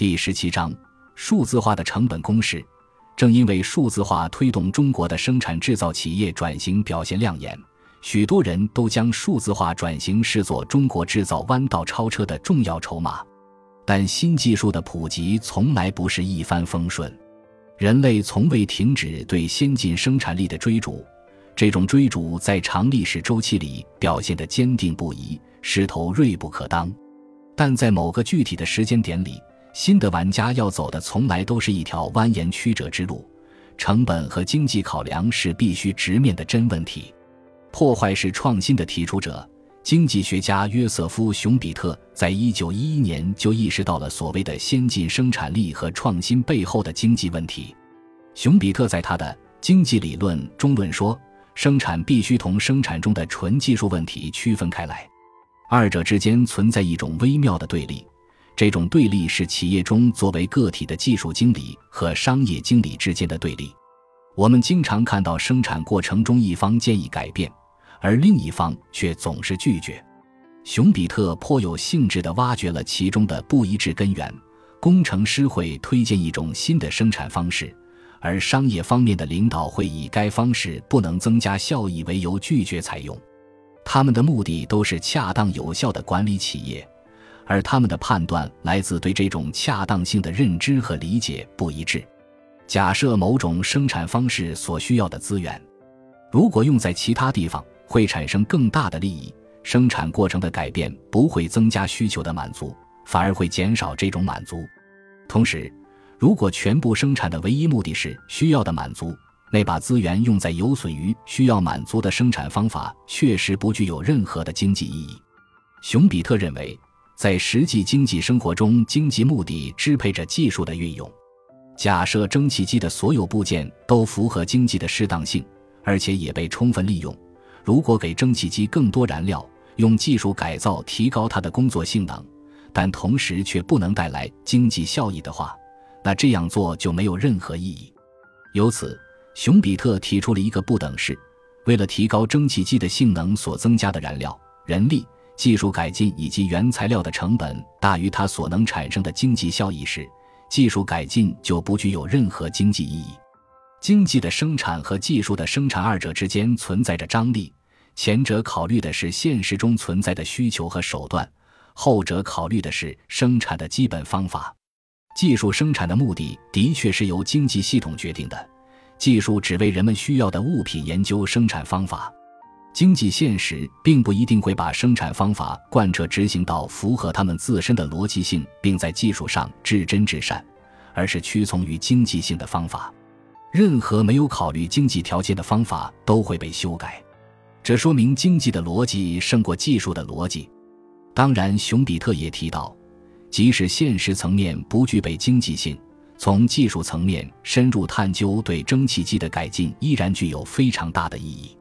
第十七章数字化的成本公式。正因为数字化推动中国的生产制造企业转型表现亮眼，许多人都将数字化转型视作中国制造弯道超车的重要筹码。但新技术的普及从来不是一帆风顺，人类从未停止对先进生产力的追逐，这种追逐在长历史周期里表现得坚定不移，势头锐不可当。但在某个具体的时间点里，新的玩家要走的从来都是一条蜿蜒曲折之路，成本和经济考量是必须直面的真问题。破坏式创新的提出者，经济学家约瑟夫·熊彼特，在一九一一年就意识到了所谓的先进生产力和创新背后的经济问题。熊彼特在他的《经济理论》中论说，生产必须同生产中的纯技术问题区分开来，二者之间存在一种微妙的对立。这种对立是企业中作为个体的技术经理和商业经理之间的对立。我们经常看到生产过程中一方建议改变，而另一方却总是拒绝。熊彼特颇有兴致地挖掘了其中的不一致根源。工程师会推荐一种新的生产方式，而商业方面的领导会以该方式不能增加效益为由拒绝采用。他们的目的都是恰当有效的管理企业。而他们的判断来自对这种恰当性的认知和理解不一致。假设某种生产方式所需要的资源，如果用在其他地方会产生更大的利益，生产过程的改变不会增加需求的满足，反而会减少这种满足。同时，如果全部生产的唯一目的是需要的满足，那把资源用在有损于需要满足的生产方法，确实不具有任何的经济意义。熊彼特认为。在实际经济生活中，经济目的支配着技术的运用。假设蒸汽机的所有部件都符合经济的适当性，而且也被充分利用。如果给蒸汽机更多燃料，用技术改造提高它的工作性能，但同时却不能带来经济效益的话，那这样做就没有任何意义。由此，熊彼特提出了一个不等式：为了提高蒸汽机的性能所增加的燃料、人力。技术改进以及原材料的成本大于它所能产生的经济效益时，技术改进就不具有任何经济意义。经济的生产和技术的生产二者之间存在着张力，前者考虑的是现实中存在的需求和手段，后者考虑的是生产的基本方法。技术生产的目的的确是由经济系统决定的，技术只为人们需要的物品研究生产方法。经济现实并不一定会把生产方法贯彻执行到符合他们自身的逻辑性，并在技术上至真至善，而是屈从于经济性的方法。任何没有考虑经济条件的方法都会被修改，这说明经济的逻辑胜过技术的逻辑。当然，熊彼特也提到，即使现实层面不具备经济性，从技术层面深入探究对蒸汽机的改进依然具有非常大的意义。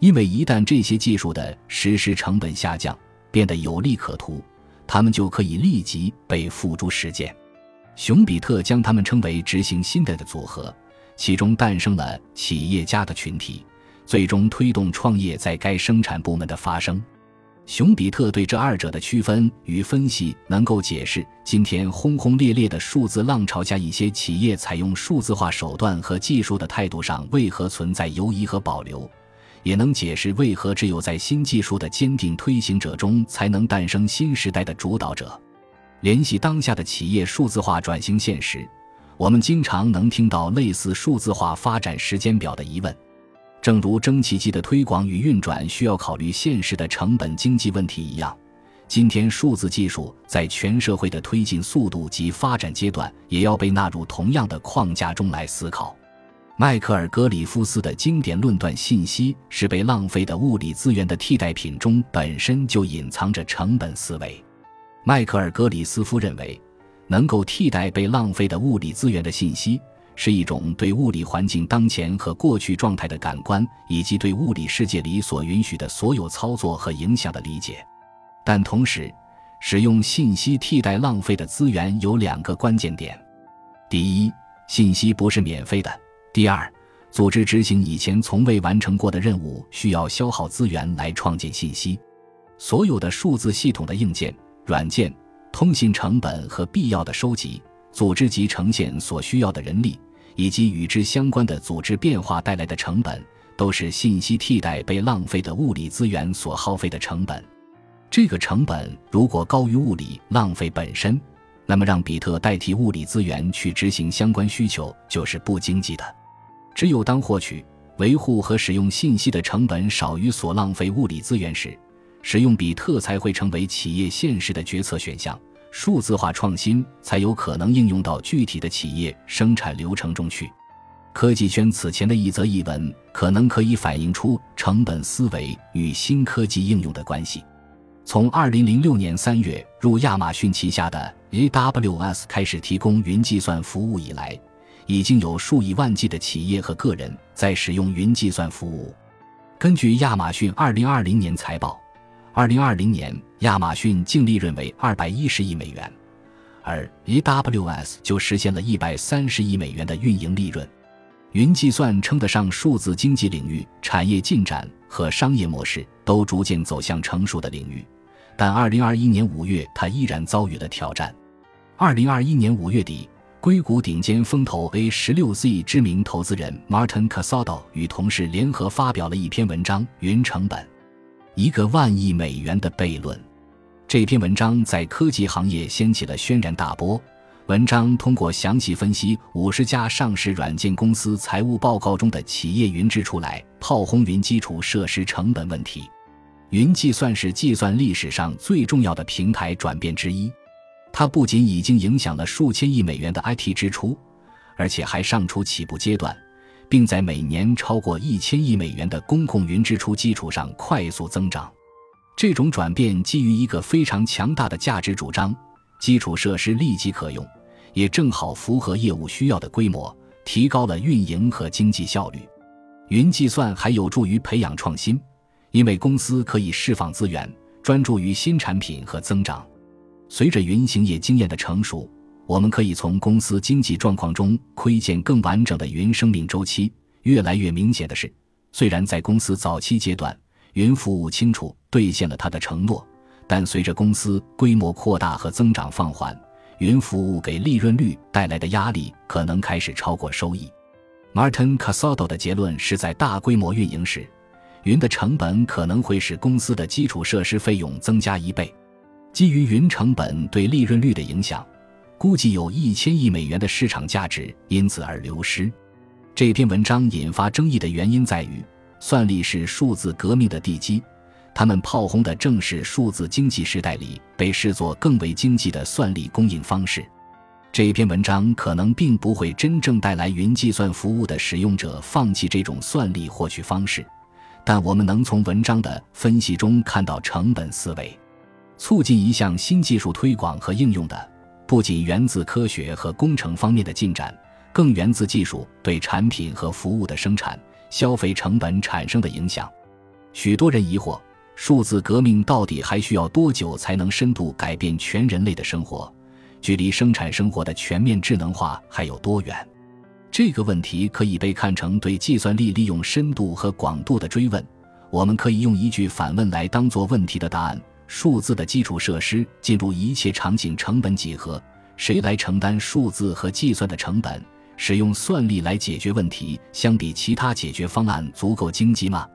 因为一旦这些技术的实施成本下降，变得有利可图，他们就可以立即被付诸实践。熊彼特将他们称为执行新的的组合，其中诞生了企业家的群体，最终推动创业在该生产部门的发生。熊彼特对这二者的区分与分析，能够解释今天轰轰烈烈的数字浪潮下一些企业采用数字化手段和技术的态度上为何存在犹疑和保留。也能解释为何只有在新技术的坚定推行者中，才能诞生新时代的主导者。联系当下的企业数字化转型现实，我们经常能听到类似数字化发展时间表的疑问。正如蒸汽机的推广与运转需要考虑现实的成本经济问题一样，今天数字技术在全社会的推进速度及发展阶段，也要被纳入同样的框架中来思考。迈克尔·格里夫斯的经典论断：信息是被浪费的物理资源的替代品中，本身就隐藏着成本思维。迈克尔·格里斯夫认为，能够替代被浪费的物理资源的信息，是一种对物理环境当前和过去状态的感官，以及对物理世界里所允许的所有操作和影响的理解。但同时，使用信息替代浪费的资源有两个关键点：第一，信息不是免费的。第二，组织执行以前从未完成过的任务，需要消耗资源来创建信息。所有的数字系统的硬件、软件、通信成本和必要的收集、组织及呈现所需要的人力，以及与之相关的组织变化带来的成本，都是信息替代被浪费的物理资源所耗费的成本。这个成本如果高于物理浪费本身，那么让比特代替物理资源去执行相关需求就是不经济的。只有当获取、维护和使用信息的成本少于所浪费物理资源时，使用比特才会成为企业现实的决策选项。数字化创新才有可能应用到具体的企业生产流程中去。科技圈此前的一则译文可能可以反映出成本思维与新科技应用的关系。从2006年3月入亚马逊旗下的 AWS 开始提供云计算服务以来，已经有数以万计的企业和个人在使用云计算服务。根据亚马逊2020年财报。二零二零年，亚马逊净利润为二百一十亿美元，而 AWS 就实现了一百三十亿美元的运营利润。云计算称得上数字经济领域产业进展和商业模式都逐渐走向成熟的领域，但二零二一年五月，它依然遭遇了挑战。二零二一年五月底，硅谷顶尖风投 A 十六 Z 知名投资人 Martin Casado 与同事联合发表了一篇文章《云成本》。一个万亿美元的悖论，这篇文章在科技行业掀起了轩然大波。文章通过详细分析五十家上市软件公司财务报告中的企业云支出来炮轰云基础设施成本问题。云计算是计算历史上最重要的平台转变之一，它不仅已经影响了数千亿美元的 IT 支出，而且还尚处起步阶段。并在每年超过一千亿美元的公共云支出基础上快速增长。这种转变基于一个非常强大的价值主张：基础设施立即可用，也正好符合业务需要的规模，提高了运营和经济效率。云计算还有助于培养创新，因为公司可以释放资源，专注于新产品和增长。随着云行业经验的成熟。我们可以从公司经济状况中窥见更完整的云生命周期。越来越明显的是，虽然在公司早期阶段，云服务清楚兑现了它的承诺，但随着公司规模扩大和增长放缓，云服务给利润率带来的压力可能开始超过收益。Martin Casado 的结论是在大规模运营时，云的成本可能会使公司的基础设施费用增加一倍。基于云成本对利润率的影响。估计有一千亿美元的市场价值因此而流失。这篇文章引发争议的原因在于，算力是数字革命的地基，他们炮轰的正是数字经济时代里被视作更为经济的算力供应方式。这篇文章可能并不会真正带来云计算服务的使用者放弃这种算力获取方式，但我们能从文章的分析中看到成本思维，促进一项新技术推广和应用的。不仅源自科学和工程方面的进展，更源自技术对产品和服务的生产、消费成本产生的影响。许多人疑惑，数字革命到底还需要多久才能深度改变全人类的生活？距离生产生活的全面智能化还有多远？这个问题可以被看成对计算力利用深度和广度的追问。我们可以用一句反问来当做问题的答案。数字的基础设施进入一切场景成本几何？谁来承担数字和计算的成本？使用算力来解决问题，相比其他解决方案足够经济吗？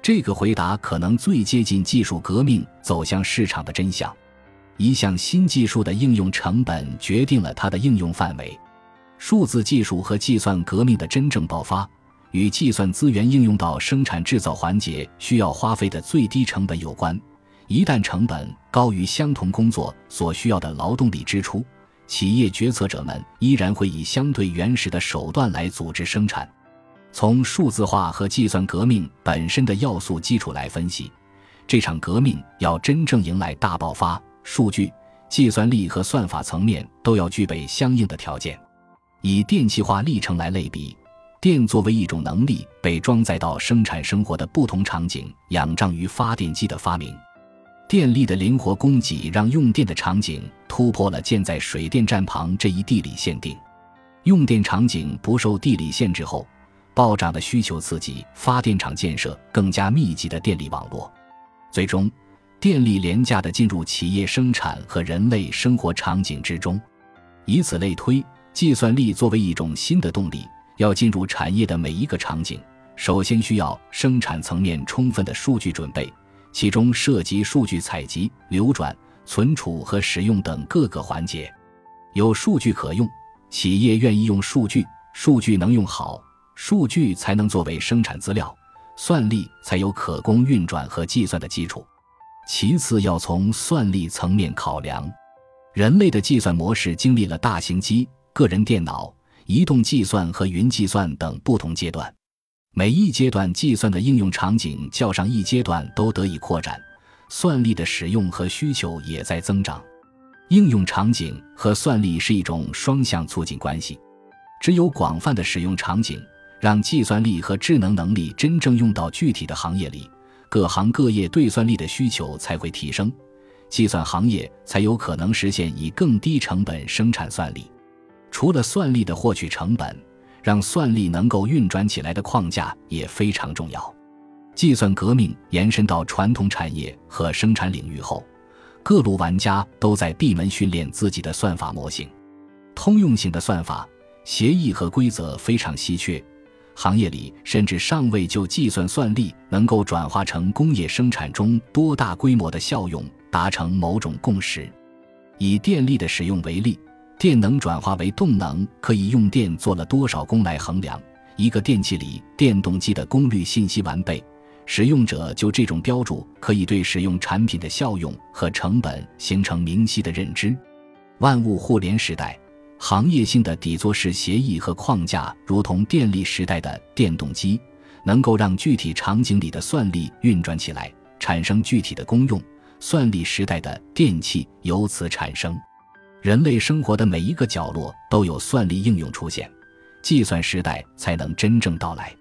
这个回答可能最接近技术革命走向市场的真相。一项新技术的应用成本决定了它的应用范围。数字技术和计算革命的真正爆发，与计算资源应用到生产制造环节需要花费的最低成本有关。一旦成本高于相同工作所需要的劳动力支出，企业决策者们依然会以相对原始的手段来组织生产。从数字化和计算革命本身的要素基础来分析，这场革命要真正迎来大爆发，数据、计算力和算法层面都要具备相应的条件。以电气化历程来类比，电作为一种能力被装载到生产生活的不同场景，仰仗于发电机的发明。电力的灵活供给让用电的场景突破了建在水电站旁这一地理限定。用电场景不受地理限制后，暴涨的需求刺激发电厂建设更加密集的电力网络，最终，电力廉价的进入企业生产和人类生活场景之中。以此类推，计算力作为一种新的动力，要进入产业的每一个场景，首先需要生产层面充分的数据准备，其中涉及数据采集、流转、存储和使用等各个环节。有数据可用，企业愿意用数据，数据能用好，数据才能作为生产资料，算力才有可供运转和计算的基础。其次，要从算力层面考量。人类的计算模式经历了大型机、个人电脑、移动计算和云计算等不同阶段，每一阶段计算的应用场景较上一阶段都得以扩展，算力的使用和需求也在增长。应用场景和算力是一种双向促进关系，只有广泛的使用场景，让计算力和智能能力真正用到具体的行业里，各行各业对算力的需求才会提升。计算行业才有可能实现以更低成本生产算力。除了算力的获取成本，让算力能够运转起来的框架也非常重要。计算革命延伸到传统产业和生产领域后，各路玩家都在闭门训练自己的算法模型。通用性的算法、协议和规则非常稀缺，行业里甚至尚未就计算算力能够转化成工业生产中多大规模的效用。达成某种共识。以电力的使用为例，电能转化为动能可以用电做了多少功来衡量。一个电器里电动机的功率信息完备，使用者就这种标注可以对使用产品的效用和成本形成明晰的认知。万物互联时代，行业性的底座式协议和框架，如同电力时代的电动机，能够让具体场景里的算力运转起来，产生具体的功用。算力时代的电器由此产生，人类生活的每一个角落都有算力应用出现，计算时代才能真正到来。